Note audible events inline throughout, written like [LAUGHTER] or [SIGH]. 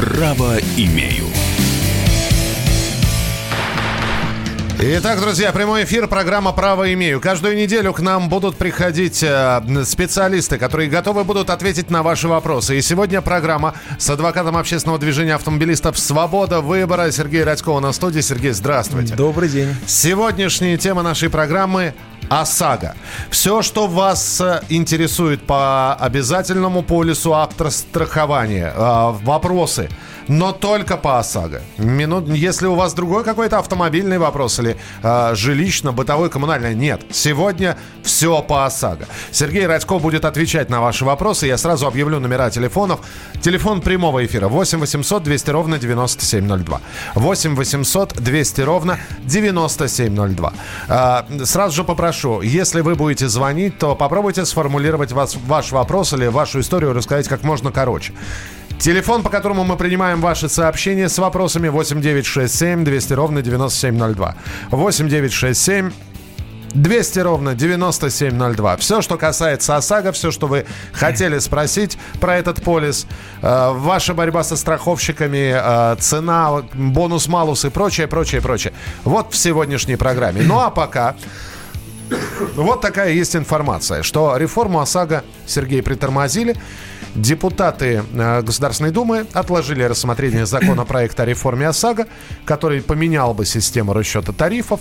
Право имею. Итак, друзья, прямой эфир, программа «Право имею». Каждую неделю к нам будут приходить э, специалисты, которые готовы будут ответить на ваши вопросы. И сегодня программа с адвокатом общественного движения автомобилистов «Свобода выбора» Сергей Радькова на студии. Сергей, здравствуйте. Добрый день. Сегодняшняя тема нашей программы ОСАГО. Все, что вас э, интересует по обязательному полису автострахования, э, вопросы – но только по ОСАГО. Минут, если у вас другой какой-то автомобильный вопрос или э, жилищно-бытовой, коммунальный, нет. Сегодня все по ОСАГО. Сергей Радько будет отвечать на ваши вопросы. Я сразу объявлю номера телефонов. Телефон прямого эфира 8 800 200 ровно 9702. 8 800 200 ровно 9702. Э, сразу же попрошу, если вы будете звонить, то попробуйте сформулировать вас, ваш вопрос или вашу историю рассказать как можно короче. Телефон, по которому мы принимаем ваши сообщения с вопросами 8967 200 ровно 9702. 8967 200 ровно 9702. Все, что касается ОСАГО, все, что вы хотели спросить про этот полис, э, ваша борьба со страховщиками, э, цена, бонус-малус и прочее, прочее, прочее. Вот в сегодняшней программе. Ну а пока... Вот такая есть информация, что реформу ОСАГО Сергей притормозили. Депутаты э, Государственной Думы отложили рассмотрение законопроекта о реформе ОСАГО, который поменял бы систему расчета тарифов.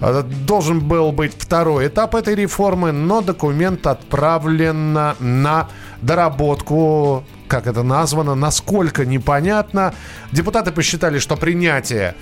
Э, должен был быть второй этап этой реформы, но документ отправлен на доработку как это названо, насколько непонятно. Депутаты посчитали, что принятие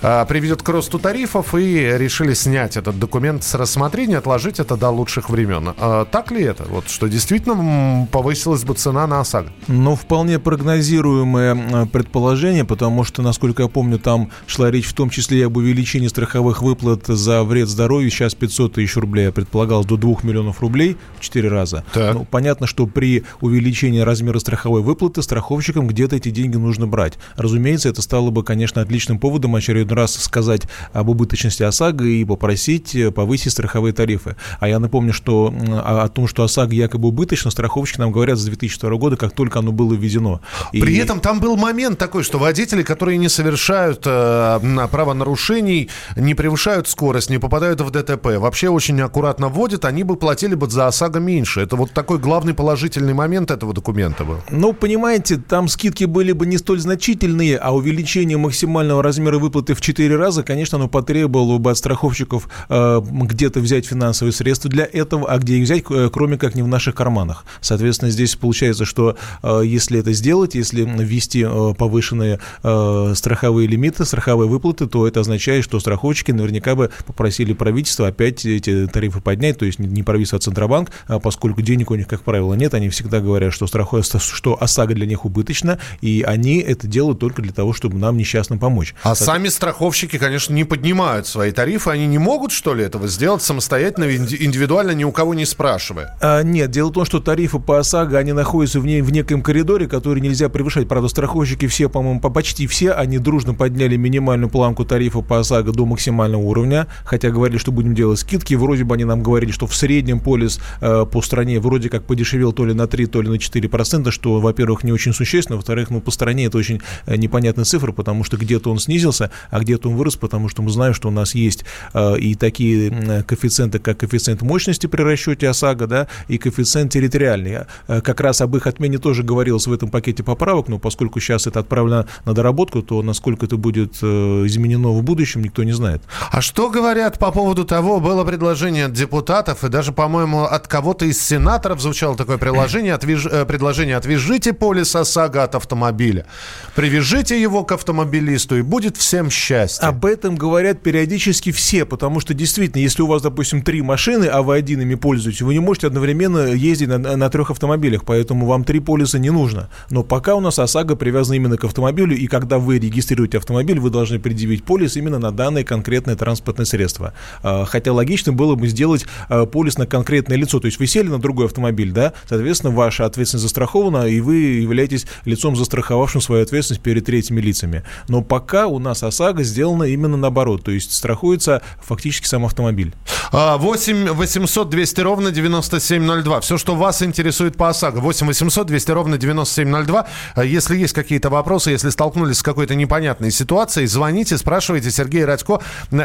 приведет к росту тарифов и решили снять этот документ с рассмотрения, отложить это до лучших времен. Э, так ли это? Вот что действительно повысилась бы цена на ОСАГО? Ну, вполне прогнозируемое э, предположение, потому что, насколько я помню, там шла речь в том числе и об увеличении страховых выплат за вред здоровью. Сейчас 500 тысяч рублей, я предполагал, до 2 миллионов рублей в 4 раза. Так. Ну, понятно, что при увеличении размера страховой выплаты страховщикам где-то эти деньги нужно брать. Разумеется, это стало бы, конечно, отличным поводом очередной очередной раз сказать об убыточности ОСАГО и попросить э, повысить страховые тарифы. А я напомню, что о, о том, что ОСАГО якобы убыточно, страховщики нам говорят с 2002 года, как только оно было введено. И... При этом там был момент такой, что водители, которые не совершают э, правонарушений, не превышают скорость, не попадают в ДТП, вообще очень аккуратно вводят, они бы платили бы за ОСАГО меньше. Это вот такой главный положительный момент этого документа был. Ну, понимаете, там скидки были бы не столь значительные, а увеличение максимального размера выплаты в 4 раза, конечно, оно потребовало бы от страховщиков э, где-то взять финансовые средства для этого, а где их взять, э, кроме как не в наших карманах. Соответственно, здесь получается, что э, если это сделать, если ввести э, повышенные э, страховые лимиты, страховые выплаты, то это означает, что страховщики наверняка бы попросили правительство опять эти тарифы поднять, то есть не правительство, а Центробанк, а поскольку денег у них, как правило, нет, они всегда говорят, что, страхуя, что ОСАГО для них убыточно, и они это делают только для того, чтобы нам несчастным помочь. А сами страховщики страховщики, конечно, не поднимают свои тарифы. Они не могут, что ли, этого сделать самостоятельно, индивидуально, ни у кого не спрашивая? А, нет, дело в том, что тарифы по ОСАГО, они находятся в, не, в неком коридоре, который нельзя превышать. Правда, страховщики все, по-моему, по почти все, они дружно подняли минимальную планку тарифа по ОСАГО до максимального уровня, хотя говорили, что будем делать скидки. Вроде бы они нам говорили, что в среднем полис э, по стране вроде как подешевел то ли на 3, то ли на 4 процента, что, во-первых, не очень существенно, во-вторых, ну, по стране это очень э, непонятная цифра, потому что где-то он снизился, а где-то он вырос, потому что мы знаем, что у нас есть э, и такие коэффициенты, как коэффициент мощности при расчете ОСАГО, да, и коэффициент территориальный. Э, как раз об их отмене тоже говорилось в этом пакете поправок, но поскольку сейчас это отправлено на доработку, то насколько это будет э, изменено в будущем, никто не знает. А что говорят по поводу того, было предложение от депутатов, и даже, по-моему, от кого-то из сенаторов звучало такое предложение, отвяж... предложение «отвяжите полис ОСАГО от автомобиля, привяжите его к автомобилисту, и будет всем счастье». Об этом говорят периодически все, потому что действительно, если у вас, допустим, три машины, а вы один ими пользуетесь, вы не можете одновременно ездить на, на трех автомобилях, поэтому вам три полиса не нужно. Но пока у нас ОСАГО привязана именно к автомобилю, и когда вы регистрируете автомобиль, вы должны предъявить полис именно на данное конкретное транспортное средство. А, хотя логично было бы сделать а, полис на конкретное лицо, то есть вы сели на другой автомобиль, да, соответственно, ваша ответственность застрахована, и вы являетесь лицом, застраховавшим свою ответственность перед третьими лицами. Но пока у нас ОСАГО ОСАГО сделано именно наоборот, то есть страхуется фактически сам автомобиль. 8 800 200 ровно 9702. Все, что вас интересует по ОСАГО. 8 800 200 ровно 9702. А если есть какие-то вопросы, если столкнулись с какой-то непонятной ситуацией, звоните, спрашивайте. Сергей Радько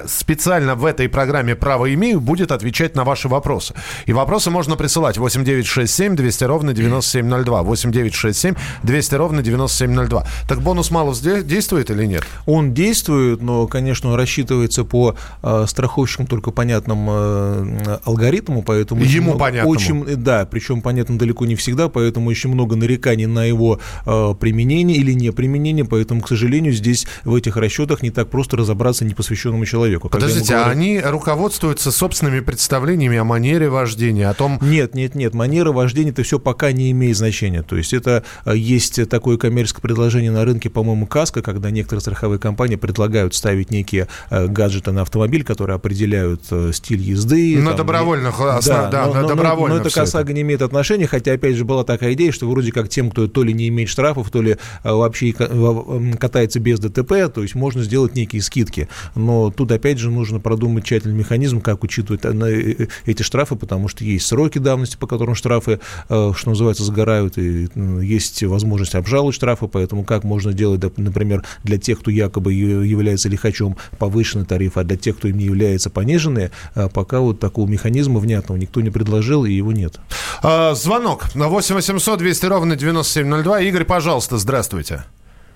специально в этой программе «Право имею» будет отвечать на ваши вопросы. И вопросы можно присылать 8 967 200 ровно 9702. 8 967 200 ровно 9702. Так бонус малус действует или нет? Он действует, но, конечно, он рассчитывается по э, страховщикам только понятным э, алгоритму, поэтому... Ему понятно. Очень, да, причем понятно далеко не всегда, поэтому очень много нареканий на его э, применение или не применение, поэтому, к сожалению, здесь в этих расчетах не так просто разобраться непосвященному человеку. Подождите, говорю... а они руководствуются собственными представлениями о манере вождения, о том... Нет, нет, нет, манера вождения это все пока не имеет значения. То есть это э, есть такое коммерческое предложение на рынке, по-моему, КАСКО, когда некоторые страховые компании предлагают ставить некие э, гаджеты на автомобиль, которые определяют э, стиль езды. На там, добровольных основ... да, да, но, на добровольно. Но, но это к ОСАГО не имеет отношения, хотя, опять же, была такая идея, что вроде как тем, кто то ли не имеет штрафов, то ли вообще катается без ДТП, то есть можно сделать некие скидки. Но тут, опять же, нужно продумать тщательный механизм, как учитывать эти штрафы, потому что есть сроки давности, по которым штрафы, что называется, загорают, и есть возможность обжаловать штрафы, поэтому как можно делать, например, для тех, кто якобы является лихачом повышенный тариф, а для тех, кто им не является пониженные, а пока вот такого механизма внятного никто не предложил, и его нет. А, звонок на 8 800 200 ровно 9702. Игорь, пожалуйста, здравствуйте.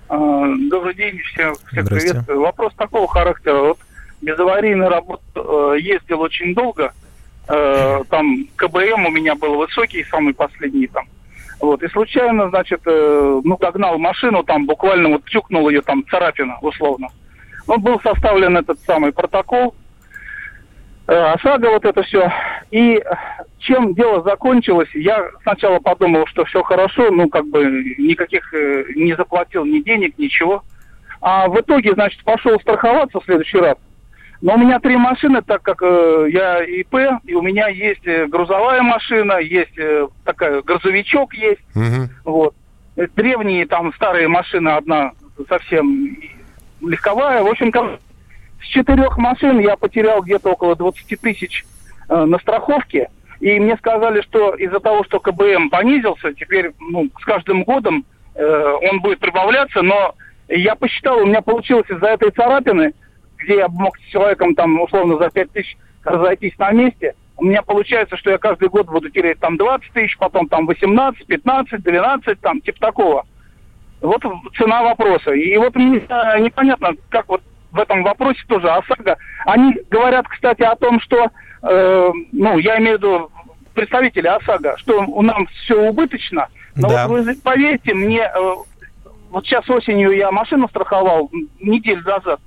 А, добрый день, всем, всех приветствую. Вопрос такого характера. Вот без аварийной работы э, ездил очень долго. Э, там КБМ у меня был высокий, самый последний там. Вот, и случайно, значит, э, ну, догнал машину, там буквально вот тюкнул ее, там, царапина, условно. Ну, был составлен этот самый протокол, э, ОСАГО, вот это все. И чем дело закончилось, я сначала подумал, что все хорошо, ну, как бы никаких э, не заплатил ни денег, ничего. А в итоге, значит, пошел страховаться в следующий раз. Но у меня три машины, так как э, я ИП, и у меня есть э, грузовая машина, есть э, такая грузовичок есть, угу. вот. Древние там старые машины, одна совсем легковая. В общем, с четырех машин я потерял где-то около 20 тысяч э, на страховке. И мне сказали, что из-за того, что КБМ понизился, теперь ну, с каждым годом э, он будет прибавляться, но я посчитал, у меня получилось из-за этой царапины где я мог с человеком там условно за 5 тысяч разойтись на месте, у меня получается, что я каждый год буду терять там 20 тысяч, потом там 18, 15, 12, там типа такого. Вот цена вопроса. И вот мне э, непонятно, как вот в этом вопросе тоже ОСАГО. Они говорят, кстати, о том, что, э, ну, я имею в виду представители ОСАГО, что у нас все убыточно. Но да. вот вы поверьте мне, э, вот сейчас осенью я машину страховал неделю назад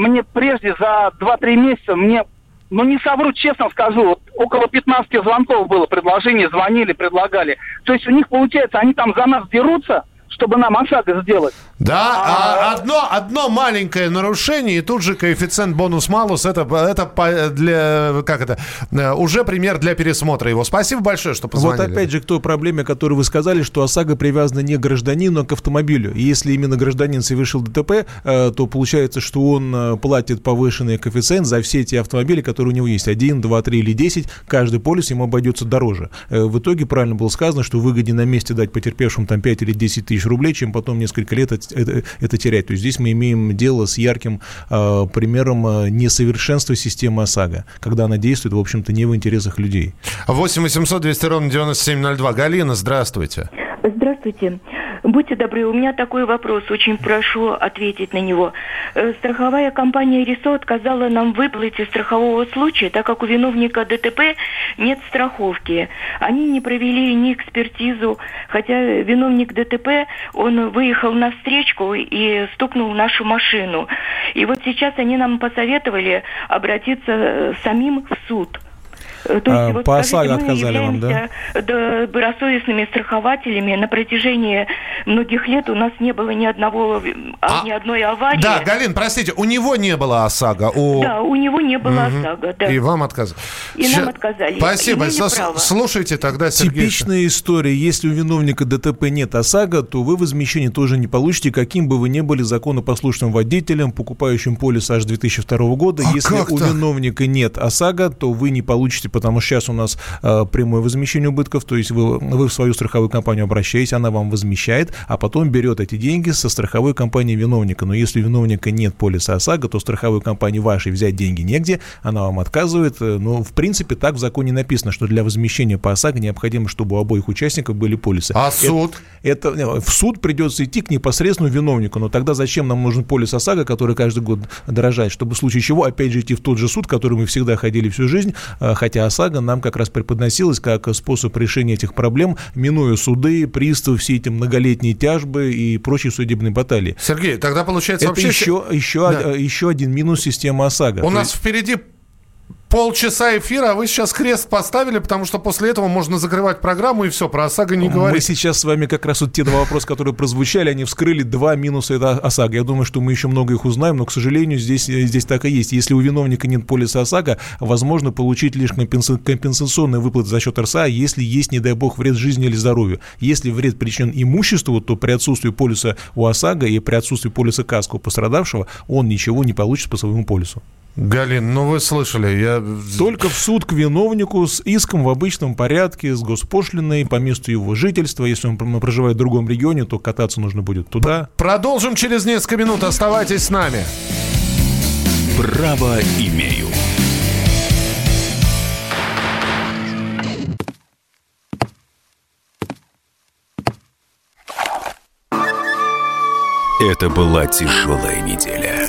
мне прежде за 2-3 месяца, мне, ну не совру, честно скажу, вот около 15 звонков было, предложений, звонили, предлагали. То есть у них, получается, они там за нас дерутся, чтобы нам ОСАГО сделать. Да, а, а одно, одно маленькое нарушение, и тут же коэффициент бонус-малус, это, это для, как это, э, уже пример для пересмотра его. Спасибо большое, что позвонили. Вот опять же к той проблеме, которую вы сказали, что ОСАГО привязана не к гражданину, а к автомобилю. И если именно гражданин совершил ДТП, э, то получается, что он э, платит повышенный коэффициент за все эти автомобили, которые у него есть. Один, два, три или десять. Каждый полис ему обойдется дороже. В итоге правильно было сказано, что выгоднее на месте дать потерпевшим там 5 или 10 тысяч рублей, чем потом несколько лет это, это терять. То есть здесь мы имеем дело с ярким э, примером э, несовершенства системы ОСАГО, когда она действует, в общем-то, не в интересах людей. 8 800 200 ровно 9702. Галина, здравствуйте. Здравствуйте. Будьте добры, у меня такой вопрос, очень прошу ответить на него. Э, страховая компания РИСО отказала нам выплате страхового случая, так как у виновника ДТП нет страховки. Они не провели ни экспертизу, хотя виновник ДТП, он выехал на встречку и стукнул нашу машину. И вот сейчас они нам посоветовали обратиться э, самим в суд. То есть, а, вот, по ОСАГО отказали вам, да? добросовестными страхователями. На протяжении многих лет у нас не было ни одного, а, ни одной аварии. Да, Галин, простите, у него не было ОСАГО? У... Да, у него не было угу. ОСАГО, да. И вам отказали? И Ща... нам отказали. Спасибо. С- слушайте тогда, Сергей. Типичная история. Если у виновника ДТП нет ОСАГО, то вы возмещение тоже не получите, каким бы вы ни были законопослушным водителем, покупающим полис аж 2002 года. А Если у виновника нет ОСАГО, то вы не получите, потому что сейчас у нас э, прямое возмещение убытков, то есть вы, вы в свою страховую компанию обращаетесь, она вам возмещает, а потом берет эти деньги со страховой компании виновника. Но если у виновника нет полиса ОСАГО, то страховой компании вашей взять деньги негде, она вам отказывает. Э, но, в принципе, так в законе написано, что для возмещения по ОСАГО необходимо, чтобы у обоих участников были полисы. А суд? Это, это, в суд придется идти к непосредственному виновнику. Но тогда зачем нам нужен полис ОСАГО, который каждый год дорожает, чтобы в случае чего опять же идти в тот же суд, который мы всегда ходили всю жизнь, э, хотя ОСАГО нам как раз преподносилась как способ решения этих проблем, минуя суды, приставы, все эти многолетние тяжбы и прочие судебные баталии. Сергей, тогда получается Это вообще... еще, еще, да. еще один минус системы ОСАГО. У нас есть... впереди полчаса эфира, а вы сейчас крест поставили, потому что после этого можно закрывать программу и все, про ОСАГО не говорить. Мы сейчас с вами как раз вот те два вопроса, которые прозвучали, они вскрыли два минуса это ОСАГО. Я думаю, что мы еще много их узнаем, но, к сожалению, здесь, здесь так и есть. Если у виновника нет полиса ОСАГО, возможно получить лишь компенсационные выплаты за счет РСА, если есть, не дай бог, вред жизни или здоровью. Если вред причинен имуществу, то при отсутствии полиса у ОСАГО и при отсутствии полиса КАСКО у пострадавшего он ничего не получит по своему полису. Галин, ну вы слышали, я... Только в суд к виновнику с иском в обычном порядке, с госпошлиной по месту его жительства. Если он проживает в другом регионе, то кататься нужно будет туда. Продолжим через несколько минут. Оставайтесь с нами. Право имею. Это была тяжелая неделя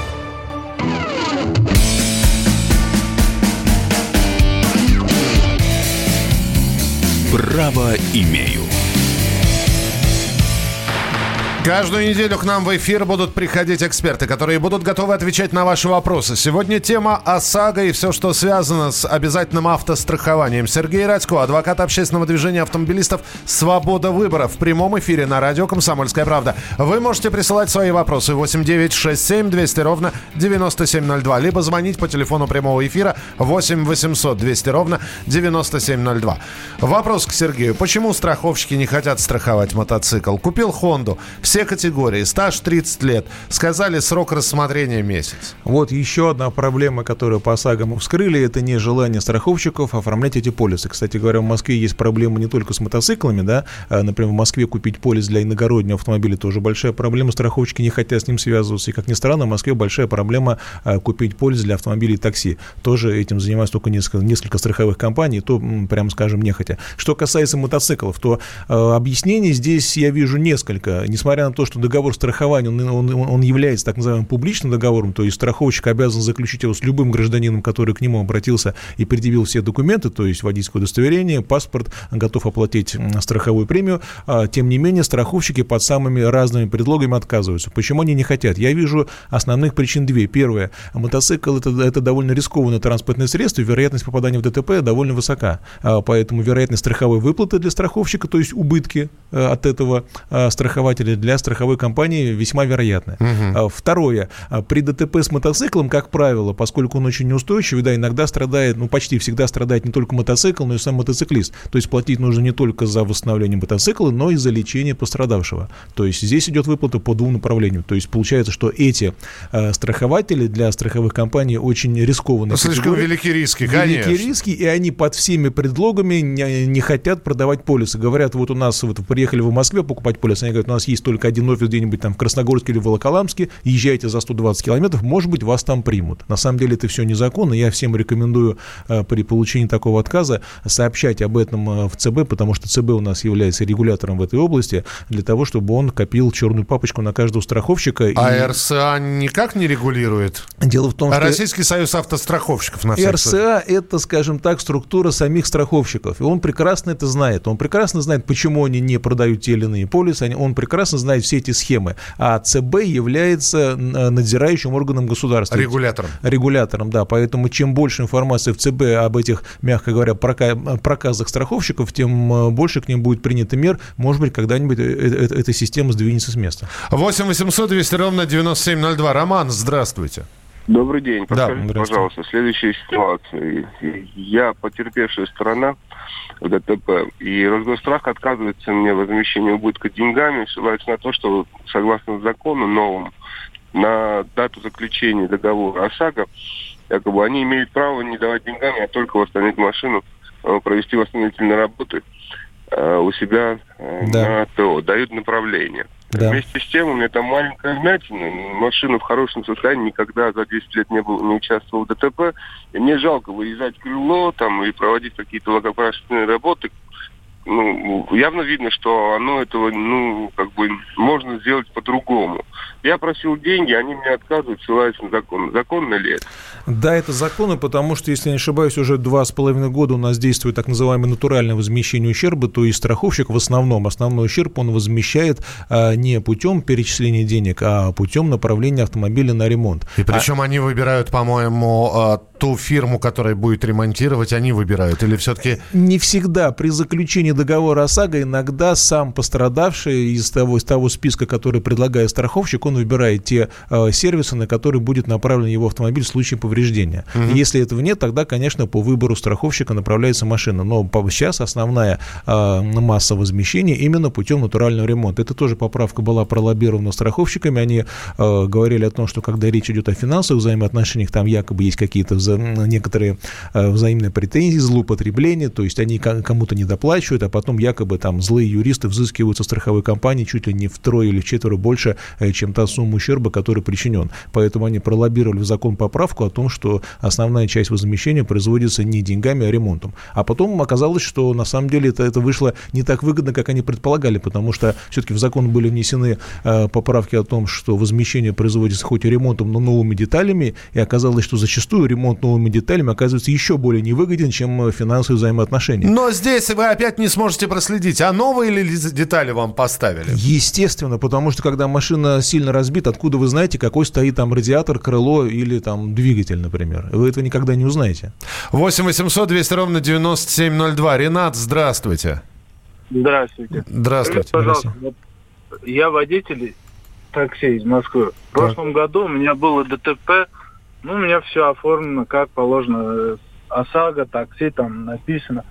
Право имею. Каждую неделю к нам в эфир будут приходить эксперты, которые будут готовы отвечать на ваши вопросы. Сегодня тема ОСАГО и все, что связано с обязательным автострахованием. Сергей Радько, адвокат общественного движения автомобилистов «Свобода выбора» в прямом эфире на радио «Комсомольская правда». Вы можете присылать свои вопросы 8967 200 ровно 9702, либо звонить по телефону прямого эфира 8 800 200 ровно 9702. Вопрос к Сергею. Почему страховщики не хотят страховать мотоцикл? Купил Хонду все категории, стаж 30 лет. Сказали, срок рассмотрения месяц. Вот еще одна проблема, которую по ОСАГО мы вскрыли, это не желание страховщиков оформлять эти полисы. Кстати говоря, в Москве есть проблема не только с мотоциклами, да, а, например, в Москве купить полис для иногороднего автомобиля тоже большая проблема, страховщики не хотят с ним связываться. И, как ни странно, в Москве большая проблема а, купить полис для автомобилей и такси. Тоже этим занимаются только несколько, несколько страховых компаний, то, прямо скажем, нехотя. Что касается мотоциклов, то э, объяснений здесь я вижу несколько. Несмотря несмотря на то, что договор страхования, он, он, он является так называемым публичным договором, то есть страховщик обязан заключить его с любым гражданином, который к нему обратился и предъявил все документы, то есть водительское удостоверение, паспорт, готов оплатить страховую премию, а, тем не менее страховщики под самыми разными предлогами отказываются. Почему они не хотят? Я вижу основных причин две. Первое, мотоцикл это, это довольно рискованное транспортное средство, вероятность попадания в ДТП довольно высока, а, поэтому вероятность страховой выплаты для страховщика, то есть убытки э, от этого а, страхователя для для страховой компании весьма вероятно. Угу. Второе. А, при ДТП с мотоциклом, как правило, поскольку он очень неустойчивый, да, иногда страдает, ну, почти всегда страдает не только мотоцикл, но и сам мотоциклист. То есть платить нужно не только за восстановление мотоцикла, но и за лечение пострадавшего. То есть здесь идет выплата по двум направлениям. То есть получается, что эти э, страхователи для страховых компаний очень рискованные. Слишком велики риски, конечно. Велики риски, и они под всеми предлогами не, не хотят продавать полисы. Говорят, вот у нас вот приехали в Москве покупать полис, они говорят, у нас есть только денег один офис где-нибудь там в Красногорске или Волоколамске, езжайте за 120 километров, может быть, вас там примут. На самом деле это все незаконно. Я всем рекомендую э, при получении такого отказа сообщать об этом э, в ЦБ, потому что ЦБ у нас является регулятором в этой области, для того, чтобы он копил черную папочку на каждого страховщика. А и... РСА никак не регулирует? Дело в том, а что... Российский союз автостраховщиков на РСА – это, скажем так, структура самих страховщиков. И он прекрасно это знает. Он прекрасно знает, почему они не продают те или иные полисы. Он прекрасно знает все эти схемы. А ЦБ является надзирающим органом государства. Регулятором. Регулятором, да. Поэтому чем больше информации в ЦБ об этих, мягко говоря, проказах страховщиков, тем э, больше к ним будет принято мер. Может быть, когда-нибудь э, э, эта система сдвинется с места. 8 800 200 ровно 9702. Роман, здравствуйте. Добрый день. Подскажите, да, пожалуйста, следующая ситуация. Я потерпевшая сторона в ДТП, и Росгострах отказывается мне в возмещении убытка деньгами, ссылается на то, что согласно закону новому, на дату заключения договора ОСАГО, якобы они имеют право не давать деньгами, а только восстановить машину, э, провести восстановительные работы э, у себя э, да. на ТО, дают направление. Да. Вместе с тем у меня там маленькая вмятина. Машина в хорошем состоянии, никогда за 10 лет не, был, не участвовал в ДТП. И мне жалко вырезать крыло там и проводить какие-то логопрашенные работы, ну, явно видно, что оно этого, ну, как бы, можно сделать по-другому. Я просил деньги, они мне отказывают, ссылаются на закон. Законно ли это? Да, это законно, потому что, если я не ошибаюсь, уже два с половиной года у нас действует так называемое натуральное возмещение ущерба, то есть страховщик в основном, основной ущерб он возмещает а, не путем перечисления денег, а путем направления автомобиля на ремонт. И причем а... они выбирают, по-моему, а, ту фирму, которая будет ремонтировать, они выбирают? Или все-таки... Не всегда. При заключении договора ОСАГО иногда сам пострадавший из того, из того списка, который предлагает страховщик, он выбирает те э, сервисы, на которые будет направлен его автомобиль в случае повреждения. Угу. Если этого нет, тогда, конечно, по выбору страховщика направляется машина. Но сейчас основная э, масса возмещения именно путем натурального ремонта. Это тоже поправка была пролоббирована страховщиками. Они э, говорили о том, что когда речь идет о финансовых взаимоотношениях, там якобы есть какие-то вза некоторые э, взаимные претензии, злоупотребления, то есть они кому-то не доплачивают, а потом якобы там злые юристы взыскивают со страховой компании чуть ли не втрое или в четверо больше, э, чем та сумма ущерба, который причинен. Поэтому они пролоббировали в закон поправку о том, что основная часть возмещения производится не деньгами, а ремонтом. А потом оказалось, что на самом деле это, это вышло не так выгодно, как они предполагали, потому что все-таки в закон были внесены э, поправки о том, что возмещение производится хоть и ремонтом, но новыми деталями, и оказалось, что зачастую ремонт новыми деталями оказывается еще более невыгоден, чем э, финансовые взаимоотношения. Но здесь вы опять не сможете проследить, а новые ли детали вам поставили? Естественно, потому что когда машина сильно разбита, откуда вы знаете, какой стоит там радиатор, крыло или там двигатель, например? Вы этого никогда не узнаете. 8 800 200 ровно 9702. Ренат, здравствуйте. Здравствуйте. Здравствуйте. Скажите, пожалуйста, вот я водитель такси из Москвы. В прошлом году у меня было ДТП ну, у меня все оформлено как положено. ОСАГО, такси там написано.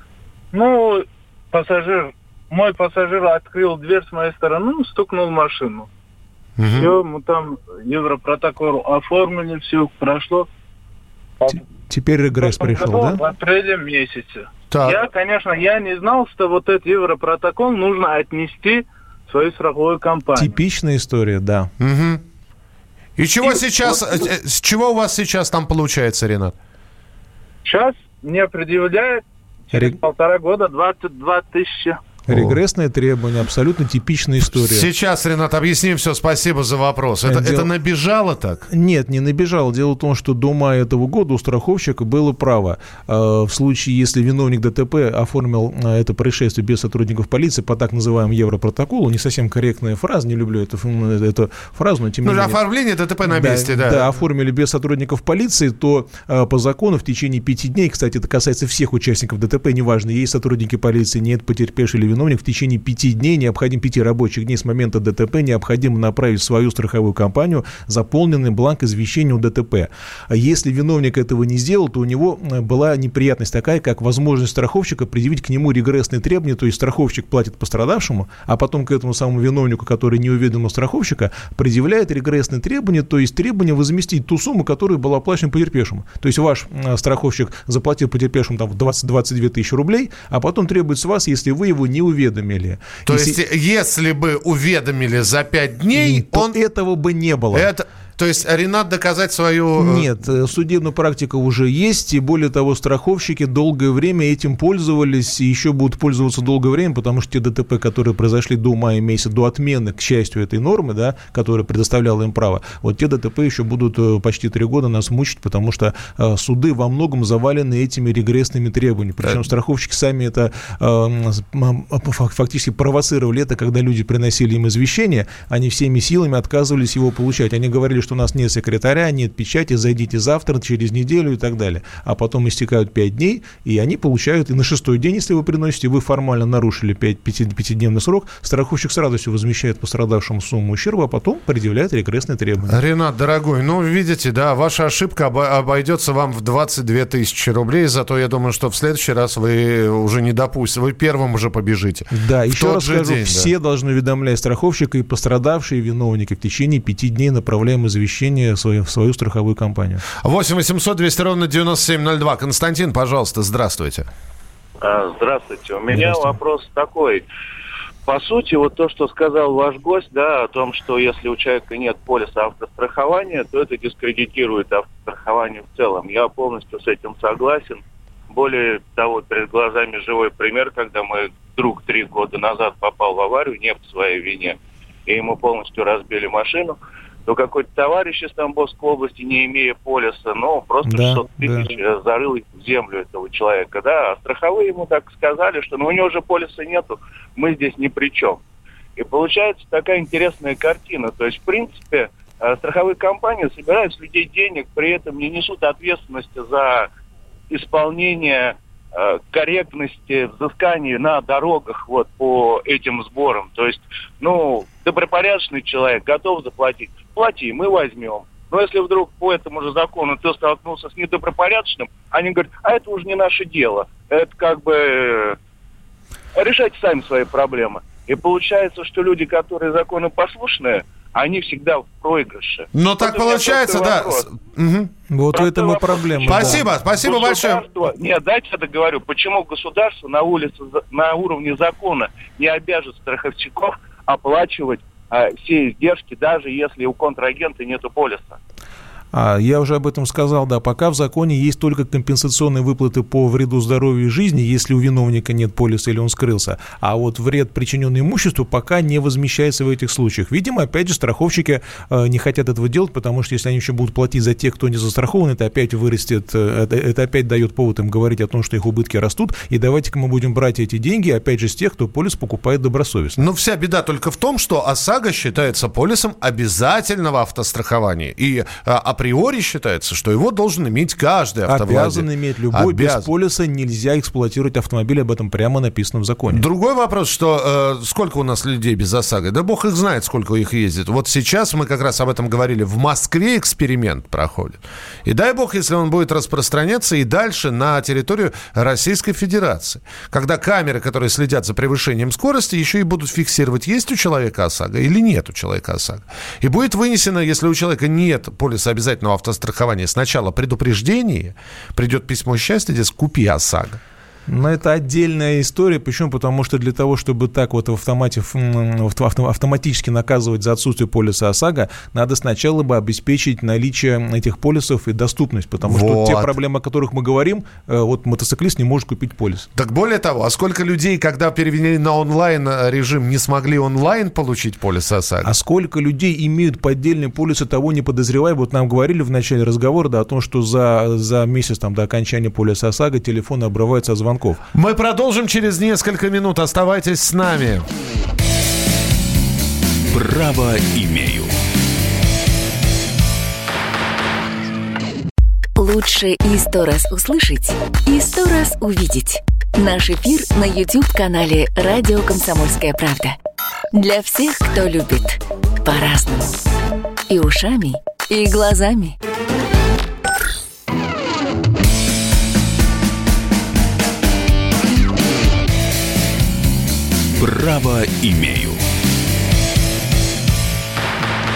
Ну, пассажир, мой пассажир открыл дверь с моей стороны, ну, стукнул в машину. Угу. Все, мы там европротокол оформили, все прошло. Теперь регресс пришел, да? В апреле месяце. Так. Я, конечно, я не знал, что вот этот европротокол нужно отнести в свою страховую компанию. Типичная история, да. Угу. И чего и сейчас, вот, э, с чего у вас сейчас там получается, Ренат? Сейчас мне предъявляют. Полтора года 22 тысячи Регрессные требования, абсолютно типичная история. Сейчас, Ренат, объясним все. Спасибо за вопрос. Это, Дел... это набежало так? Нет, не набежало. Дело в том, что до мая этого года у страховщика было право э, в случае, если виновник ДТП оформил э, это происшествие без сотрудников полиции по так называемому европротоколу, не совсем корректная фраза, не люблю эту, эту фразу, но тем не ну, менее... оформление ДТП на месте, да. Да, да оформили без сотрудников полиции, то э, по закону в течение пяти дней, кстати, это касается всех участников ДТП, неважно, есть сотрудники полиции, нет потерпевший или виновник, в течение пяти дней, необходимо пяти рабочих дней с момента ДТП, необходимо направить свою страховую компанию заполненный бланк извещения у ДТП. Если виновник этого не сделал, то у него э, была неприятность такая, как возможность страховщика предъявить к нему регрессные требования, то есть страховщик платит пострадавшему, а потом к этому самому виновнику, который не уведомил страховщика, предъявляет регрессные требования, то есть требования возместить ту сумму, которая была оплачена потерпевшему. То есть ваш э, страховщик заплатил потерпевшему там 20-22 тысячи рублей, а потом требует с вас, если вы его не не уведомили. То если... есть, если бы уведомили за пять дней, то он... этого бы не было. Это... То есть Ренат доказать свою... Э, Нет, э, судебная практика уже есть, и более того, страховщики долгое время этим пользовались и еще будут пользоваться долгое время, потому что те ДТП, которые произошли до мая месяца, до отмены, к счастью, этой нормы, да, которая предоставляла им право, вот те ДТП еще будут э, почти три года нас мучить, потому что суды во многом завалены этими регрессными требованиями. Причем страховщики сами это э, фактически провоцировали это, когда люди приносили им извещение, они всеми силами отказывались его получать. Они говорили, что что у нас нет секретаря, нет печати, зайдите завтра, через неделю и так далее. А потом истекают 5 дней, и они получают, и на шестой день, если вы приносите, вы формально нарушили 5, 5, 5 срок, страховщик с радостью возмещает пострадавшему сумму ущерба, а потом предъявляет регрессные требования. Ренат, дорогой, ну, видите, да, ваша ошибка обойдется вам в 22 тысячи рублей, зато я думаю, что в следующий раз вы уже не допустите, вы первым уже побежите. Да, еще раз скажу, день, все да. должны уведомлять страховщика и пострадавшие, и виновники в течение пяти дней направляем известие извещение в свою, в свою страховую компанию. 8 800 200 ровно 9702. Константин, пожалуйста, здравствуйте. А, здравствуйте. У меня вопрос такой. По сути, вот то, что сказал ваш гость, да, о том, что если у человека нет полиса автострахования, то это дискредитирует автострахование в целом. Я полностью с этим согласен. Более того, перед глазами живой пример, когда мой друг три года назад попал в аварию, не по своей вине, и ему полностью разбили машину то какой-то товарищ из Тамбовской области, не имея полиса, ну, просто да, 600 тысяч да. Э, зарыл в землю этого человека, да, а страховые ему так сказали, что ну, у него уже полиса нету, мы здесь ни при чем. И получается такая интересная картина, то есть, в принципе, э, страховые компании собирают с людей денег, при этом не несут ответственности за исполнение корректности взысканий на дорогах вот по этим сборам. То есть, ну, добропорядочный человек готов заплатить плати, мы возьмем. Но если вдруг по этому же закону ты столкнулся с недобропорядочным, они говорят, а это уже не наше дело. Это как бы э, решайте сами свои проблемы. И получается, что люди, которые законопослушные, они всегда в проигрыше. Но вот так получается, да. Угу. Вот в этом и проблема. Спасибо, да. спасибо большое. Нет, дайте я договорю. Почему государство на улице, на уровне закона не обяжет страховщиков оплачивать а, все издержки, даже если у контрагента нет полиса. А, я уже об этом сказал, да, пока в законе есть только компенсационные выплаты по вреду здоровью и жизни, если у виновника нет полиса или он скрылся, а вот вред, причиненный имуществу, пока не возмещается в этих случаях. Видимо, опять же, страховщики э, не хотят этого делать, потому что если они еще будут платить за тех, кто не застрахован, это опять вырастет, э, это, это опять дает повод им говорить о том, что их убытки растут, и давайте-ка мы будем брать эти деньги, опять же, с тех, кто полис покупает добросовестно. Но вся беда только в том, что ОСАГО считается полисом обязательного автострахования, и а, априори считается, что его должен иметь каждый автовладелец. Обязан иметь любой. Обязан. Без полиса нельзя эксплуатировать автомобиль, об этом прямо написано в законе. Другой вопрос, что э, сколько у нас людей без ОСАГО? Да бог их знает, сколько их ездит. Вот сейчас мы как раз об этом говорили. В Москве эксперимент проходит. И дай бог, если он будет распространяться и дальше на территорию Российской Федерации. Когда камеры, которые следят за превышением скорости, еще и будут фиксировать, есть у человека ОСАГО или нет у человека ОСАГО. И будет вынесено, если у человека нет полиса обязательно обязательного автострахования сначала предупреждение, придет письмо счастья, здесь купи ОСАГО. Но это отдельная история. Почему? Потому что для того, чтобы так вот в автомате, автоматически наказывать за отсутствие полиса ОСАГО, надо сначала бы обеспечить наличие этих полисов и доступность. Потому вот. что те проблемы, о которых мы говорим, э, вот мотоциклист не может купить полис. Так более того, а сколько людей, когда перевели на онлайн э, режим, не смогли онлайн получить полис ОСАГО? А сколько людей имеют поддельные полисы, того не подозревая. Вот нам говорили в начале разговора да, о том, что за, за месяц там, до окончания полиса ОСАГО телефоны обрываются от звонков звонков. Мы продолжим через несколько минут. Оставайтесь с нами. Право имею. Лучше и сто раз услышать, и сто раз увидеть. Наш эфир на YouTube-канале «Радио Комсомольская правда». Для всех, кто любит по-разному. И ушами, и глазами. Право имею.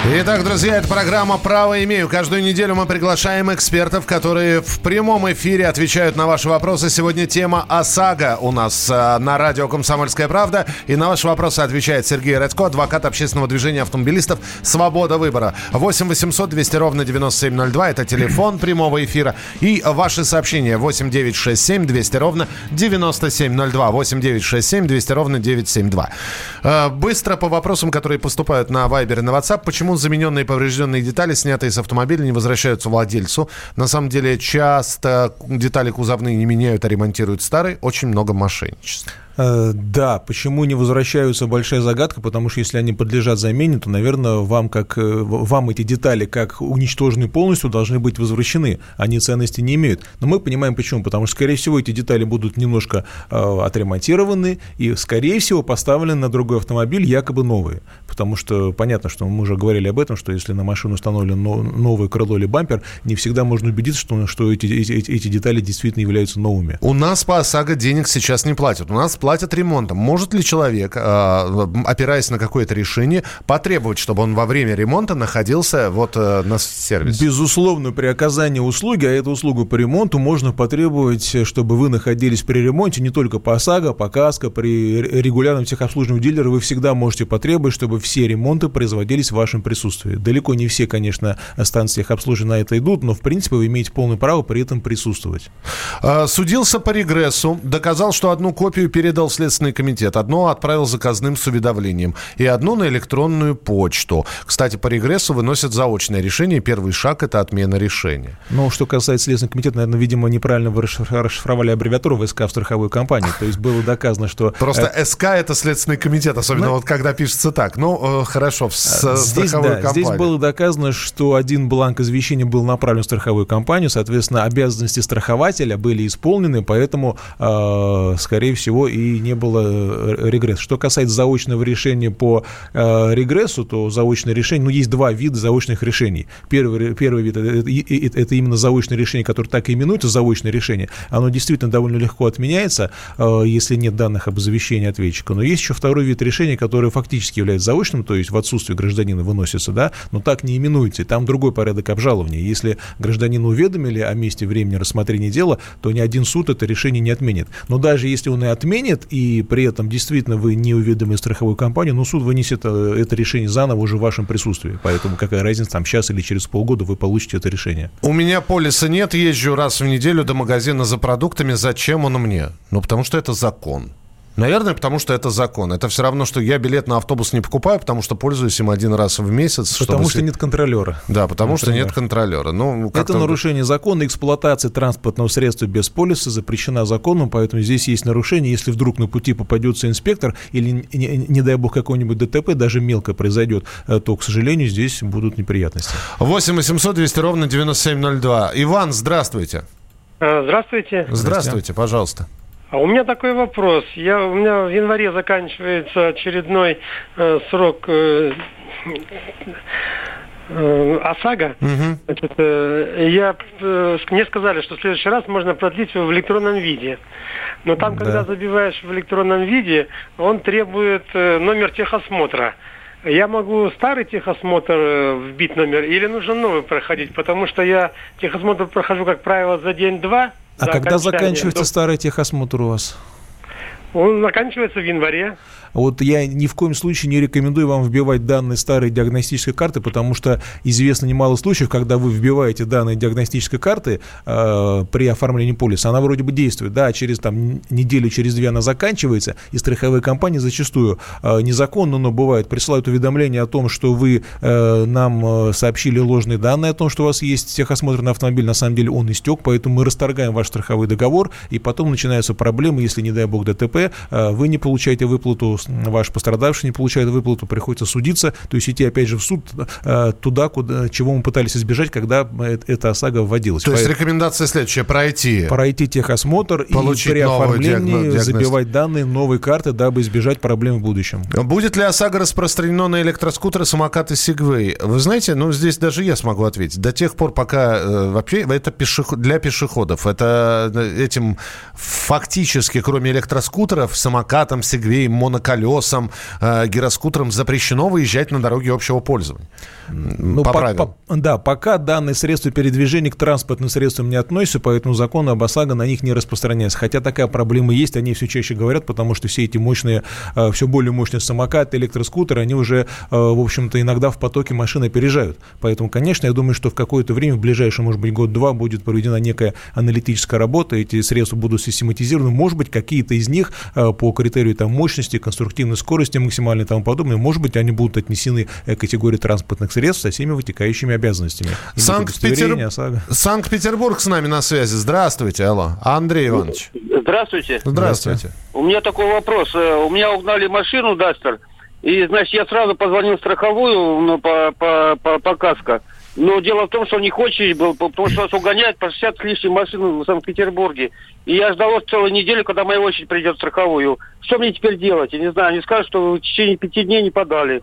Итак, друзья, это программа «Право имею». Каждую неделю мы приглашаем экспертов, которые в прямом эфире отвечают на ваши вопросы. Сегодня тема ОСАГО у нас э, на радио «Комсомольская правда». И на ваши вопросы отвечает Сергей Радько, адвокат общественного движения автомобилистов «Свобода выбора». 8 800 200 ровно 9702 – это телефон прямого эфира. И ваши сообщения 8 967 200 ровно 9702. 8 967 200 ровно 972. Э, быстро по вопросам, которые поступают на Вайбер и на WhatsApp. Почему замененные поврежденные детали, снятые с автомобиля, не возвращаются владельцу. На самом деле, часто детали кузовные не меняют, а ремонтируют старые. Очень много мошенничества. Э, да, почему не возвращаются, большая загадка, потому что если они подлежат замене, то, наверное, вам, как, э, вам эти детали, как уничтожены полностью, должны быть возвращены. Они ценности не имеют. Но мы понимаем почему. Потому что, скорее всего, эти детали будут немножко э, отремонтированы и, скорее всего, поставлены на другой автомобиль, якобы новые. Потому что понятно, что мы уже говорили об этом, что если на машину установлено новое крыло или бампер, не всегда можно убедиться, что, что эти, эти, эти детали действительно являются новыми. У нас по ОСАГО денег сейчас не платят. У нас платят ремонтом. Может ли человек, а, опираясь на какое-то решение, потребовать, чтобы он во время ремонта находился вот э, на сервисе? Безусловно, при оказании услуги, а эту услугу по ремонту можно потребовать, чтобы вы находились при ремонте не только по ОСАГО, по КАСКО, при регулярном техобслуживании дилера вы всегда можете потребовать, чтобы все ремонты производились в вашем присутствии. Далеко не все, конечно, станции техобслуживания на это идут, но, в принципе, вы имеете полное право при этом присутствовать. А, судился по регрессу, доказал, что одну копию передал Следственный Следственный комитет. Одно отправил заказным с уведомлением и одно на электронную почту. Кстати, по регрессу выносят заочное решение. Первый шаг – это отмена решения. Ну, что касается Следственного комитета, наверное, видимо, неправильно вы расшифровали аббревиатуру ВСК в страховой компании. То есть было доказано, что... Просто э, СК – это Следственный комитет, особенно вот когда пишется так. Ну, э, хорошо, в здесь, да, Здесь было доказано, что один бланк извещения был направлен в страховую компанию, соответственно, обязанности страхователя были исполнены, поэтому, э, скорее всего, и не было э, регресс. Что касается заочного решения по э, регрессу, то заочное решение, ну, есть два вида заочных решений. Первый, первый вид это, это, именно заочное решение, которое так и именуется заочное решение. Оно действительно довольно легко отменяется, э, если нет данных об извещении ответчика. Но есть еще второй вид решения, который фактически является заочным, то есть в отсутствие гражданина выносится, да, но так не именуется. И там другой порядок обжалования. Если гражданина уведомили о месте времени рассмотрения дела, то ни один суд это решение не отменит. Но даже если он и отменит, и при этом действительно вы не уведомили страховую компанию, но суд вынесет э, это решение заново уже в вашем присутствии. Поэтому какая разница, там сейчас или через полгода вы получите это решение. У меня полиса нет, езжу раз в неделю до магазина за продуктами. Зачем он мне? Ну, потому что это закон. Наверное, потому что это закон. Это все равно, что я билет на автобус не покупаю, потому что пользуюсь им один раз в месяц. Потому что нет контролера. Да, потому Например. что нет контролера. Ну, это нарушение закона. Эксплуатация транспортного средства без полиса запрещена законом, поэтому здесь есть нарушение. Если вдруг на пути попадется инспектор или, не, не дай бог, какой-нибудь ДТП, даже мелко произойдет, э, то, к сожалению, здесь будут неприятности. 8 800 200 ровно 9702. Иван, здравствуйте. Э, здравствуйте. Здравствуйте, пожалуйста. А у меня такой вопрос. Я, у меня в январе заканчивается очередной э, срок э, э, ОСАГО. Угу. Значит, э, я, э, мне сказали, что в следующий раз можно продлить его в электронном виде. Но там, да. когда забиваешь в электронном виде, он требует э, номер техосмотра. Я могу старый техосмотр э, вбить номер или нужно новый проходить? Потому что я техосмотр прохожу, как правило, за день-два. А когда заканчивается старый техосмотр у вас? Он заканчивается в январе. Вот я ни в коем случае не рекомендую вам вбивать данные старой диагностической карты, потому что известно немало случаев, когда вы вбиваете данные диагностической карты э, при оформлении полиса, она вроде бы действует, да, через там неделю, через две она заканчивается, и страховые компании зачастую э, незаконно, но бывает, присылают уведомление о том, что вы э, нам э, сообщили ложные данные о том, что у вас есть техосмотр на автомобиль, на самом деле он истек, поэтому мы расторгаем ваш страховой договор, и потом начинаются проблемы, если, не дай бог, ДТП, э, вы не получаете выплату ваш пострадавший не получает выплату, приходится судиться, то есть идти опять же в суд э, туда, куда, чего мы пытались избежать, когда эта ОСАГО вводилась. То есть рекомендация следующая, пройти. Пройти техосмотр и при оформлении диагноз... забивать данные новой карты, дабы избежать проблем в будущем. Будет ли ОСАГО распространено на электроскутеры, самокаты, Сигвей? Вы знаете, ну здесь даже я смогу ответить. До тех пор, пока э, вообще это пешеход, для пешеходов. Это э, этим фактически, кроме электроскутеров, скутеров, самокатам, сегвеям, моноколесам, э, гироскутерам запрещено выезжать на дороге общего пользования. Ну, по, по, по, да, пока данные средства передвижения к транспортным средствам не относятся, поэтому закон об ОСАГО на них не распространяется. Хотя такая проблема есть, они все чаще говорят, потому что все эти мощные, э, все более мощные самокаты, электроскутеры, они уже, э, в общем-то, иногда в потоке машины опережают. Поэтому, конечно, я думаю, что в какое-то время, в ближайшее, может быть, год-два, будет проведена некая аналитическая работа, эти средства будут систематизированы. Может быть, какие-то из них э, по критерию там, мощности, конструктивной скорости максимальной и тому подобное, может быть, они будут отнесены к категории транспортных средств со всеми вытекающими обязанностями. Санкт-Петербург Санкт-Петербург с нами на связи. Здравствуйте, алло. Андрей Иванович. Здравствуйте. Здравствуйте. У меня такой вопрос. Э, у меня угнали машину Дастер, и, значит, я сразу позвонил в страховую ну, по, по, по, по каско. Но дело в том, что них очередь был, потому что нас угоняют по 60 с лишним машин в Санкт-Петербурге. И я ждал целую неделю, когда моя очередь придет в страховую. Что мне теперь делать? Я не знаю. Они скажут, что в течение пяти дней не подали.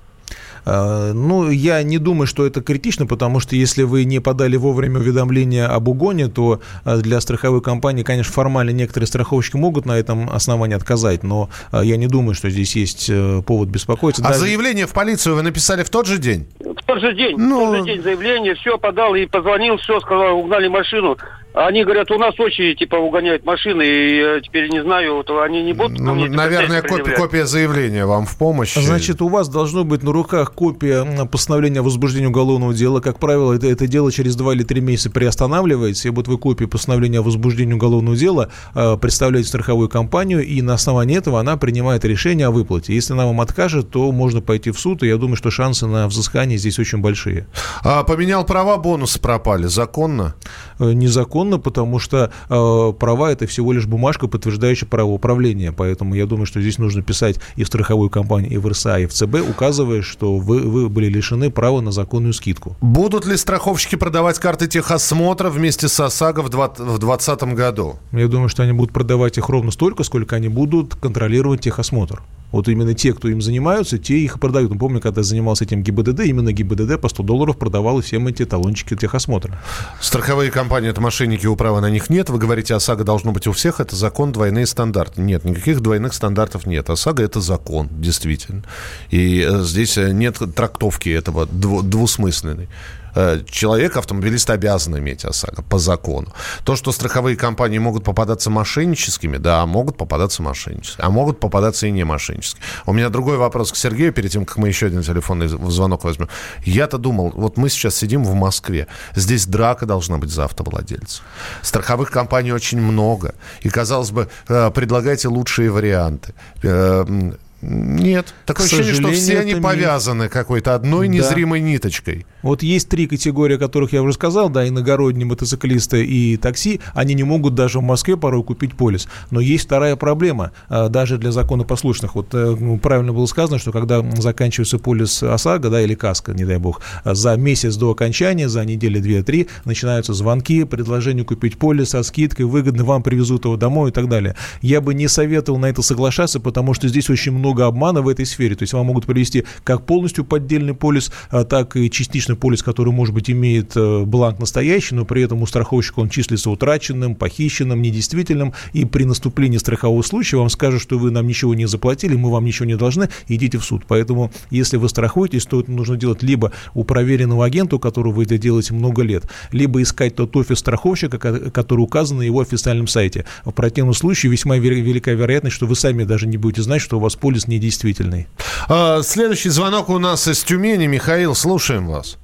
А, ну, я не думаю, что это критично, потому что если вы не подали вовремя уведомление об угоне, то а, для страховой компании, конечно, формально некоторые страховщики могут на этом основании отказать, но а, я не думаю, что здесь есть э, повод беспокоиться. А Даже... заявление в полицию вы написали в тот же день? Тот же день, ну... тот же день заявление, все подал и позвонил, все, сказал, угнали машину. Они говорят, у нас очередь, типа, угоняют машины, и я теперь не знаю, вот они не будут... Ну, мне, наверное, копия, копия заявления вам в помощь. Значит, у вас должно быть на руках копия постановления о возбуждении уголовного дела. Как правило, это, это дело через два или три месяца приостанавливается, и вот вы копию постановления о возбуждении уголовного дела э, представляете страховую компанию, и на основании этого она принимает решение о выплате. Если она вам откажет, то можно пойти в суд, и я думаю, что шансы на взыскание здесь очень большие. А поменял права, бонусы пропали. Законно? Э, незаконно незаконно, потому что э, права это всего лишь бумажка, подтверждающая право управления. Поэтому я думаю, что здесь нужно писать и в страховую компанию, и в РСА, и в ЦБ, указывая, что вы, вы были лишены права на законную скидку. Будут ли страховщики продавать карты техосмотра вместе с ОСАГО в 2020 году? Я думаю, что они будут продавать их ровно столько, сколько они будут контролировать техосмотр. Вот именно те, кто им занимаются, те их и продают. Помню, когда занимался этим ГИБДД, именно ГИБДД по 100 долларов продавал всем эти талончики техосмотра. Страховые компании – это мошенники, у права на них нет. Вы говорите, ОСАГО должно быть у всех. Это закон, двойные стандарты. Нет, никаких двойных стандартов нет. ОСАГО – это закон, действительно. И э, здесь э, нет трактовки этого двусмысленной. Э, человек, автомобилист, обязан иметь ОСАГО по закону. То, что страховые компании могут попадаться мошенническими, да, могут попадаться мошенническими, а могут попадаться и не мошенническими. У меня другой вопрос к Сергею, перед тем, как мы еще один телефонный звонок возьмем. Я-то думал, вот мы сейчас сидим в Москве, здесь драка должна быть за автовладельцев. Страховых компаний очень много, и, казалось бы, э, предлагайте лучшие варианты э, нет. Такое ощущение, что все они повязаны какой-то одной да. незримой ниточкой. Вот есть три категории, о которых я уже сказал, да, иногородние мотоциклисты и такси, они не могут даже в Москве порой купить полис. Но есть вторая проблема, а, даже для законопослушных. Вот э, ну, правильно было сказано, что когда заканчивается полис ОСАГО, да, или КАСКО, не дай бог, за месяц до окончания, за недели две-три, начинаются звонки, предложения купить полис со скидкой, выгодно вам привезут его домой и так далее. Я бы не советовал на это соглашаться, потому что здесь очень много много обмана в этой сфере. То есть вам могут привести как полностью поддельный полис, а, так и частичный полис, который, может быть, имеет э, бланк настоящий, но при этом у страховщика он числится утраченным, похищенным, недействительным. И при наступлении страхового случая вам скажут, что вы нам ничего не заплатили, мы вам ничего не должны, идите в суд. Поэтому, если вы страхуетесь, то это нужно делать либо у проверенного агента, у которого вы это делаете много лет, либо искать тот офис страховщика, который указан на его официальном сайте. В противном случае весьма велика вероятность, что вы сами даже не будете знать, что у вас полис недействительный. А, следующий звонок у нас из Тюмени. Михаил, слушаем вас.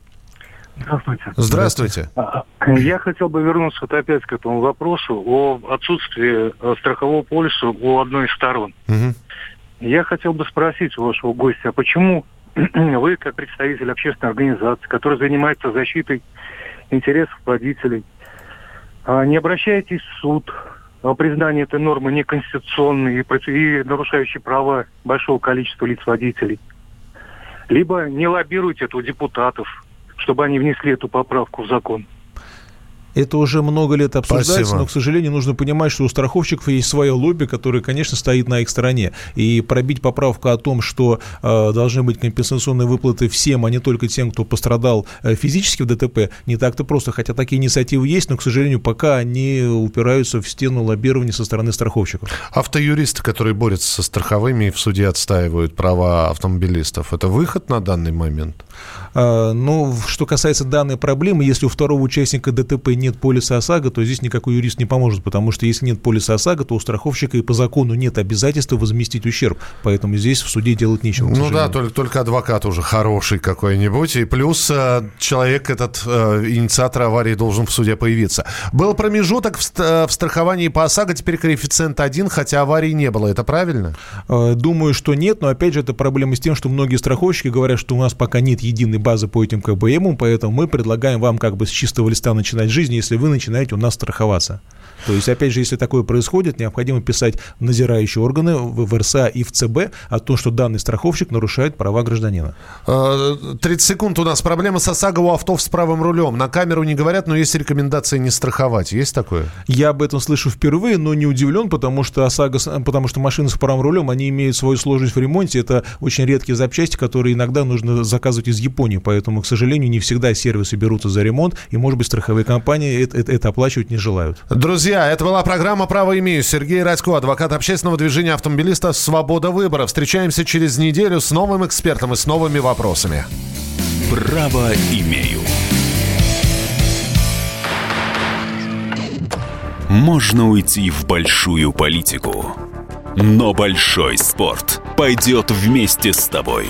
Здравствуйте. Здравствуйте. А, а, я хотел бы вернуться вот опять к этому вопросу о отсутствии э, страхового полиса у одной из сторон. Угу. Я хотел бы спросить у вашего гостя, а почему [CLEARS THROAT] вы, как представитель общественной организации, которая занимается защитой интересов водителей, не обращаетесь в суд признание этой нормы неконституционной и, и нарушающей права большого количества лиц водителей. Либо не лоббируйте это депутатов, чтобы они внесли эту поправку в закон. Это уже много лет обсуждается, Спасибо. но, к сожалению, нужно понимать, что у страховщиков есть свое лобби, которое, конечно, стоит на их стороне. И пробить поправку о том, что э, должны быть компенсационные выплаты всем, а не только тем, кто пострадал э, физически в ДТП, не так-то просто. Хотя такие инициативы есть, но, к сожалению, пока они упираются в стену лоббирования со стороны страховщиков. Автоюристы, которые борются со страховыми и в суде отстаивают права автомобилистов, это выход на данный момент? А, но что касается данной проблемы, если у второго участника ДТП нет полиса ОСАГО, то здесь никакой юрист не поможет, потому что если нет полиса ОСАГО, то у страховщика и по закону нет обязательства возместить ущерб. Поэтому здесь в суде делать нечего. Ну да, только, только адвокат уже хороший какой-нибудь. И плюс э, человек, этот э, инициатор аварии, должен в суде появиться. Был промежуток в, в страховании по ОСАГО, теперь коэффициент один, хотя аварии не было. Это правильно? Э, думаю, что нет, но опять же это проблема с тем, что многие страховщики говорят, что у нас пока нет единой базы по этим КБМ, поэтому мы предлагаем вам как бы с чистого листа начинать жизнь, если вы начинаете у нас страховаться. То есть, опять же, если такое происходит, необходимо писать в назирающие органы в РСА и в ЦБ о том, что данный страховщик нарушает права гражданина. 30 э, секунд у нас. Проблема с ОСАГО у авто с правым рулем. На камеру не говорят, но есть рекомендация не страховать. Есть такое? Я об этом слышу впервые, но не удивлен, потому что ОСАГО, потому что машины с правым рулем, они имеют свою сложность в ремонте. Это очень редкие запчасти, которые иногда нужно заказывать из Японии. Поэтому, к сожалению, не всегда сервисы берутся за ремонт, и, может быть, страховые компании это, это, это оплачивать не желают. Друзья, Друзья, это была программа «Право имею». Сергей Радько, адвокат общественного движения автомобилистов «Свобода выбора». Встречаемся через неделю с новым экспертом и с новыми вопросами. «Право имею». Можно уйти в большую политику, но большой спорт пойдет вместе с тобой.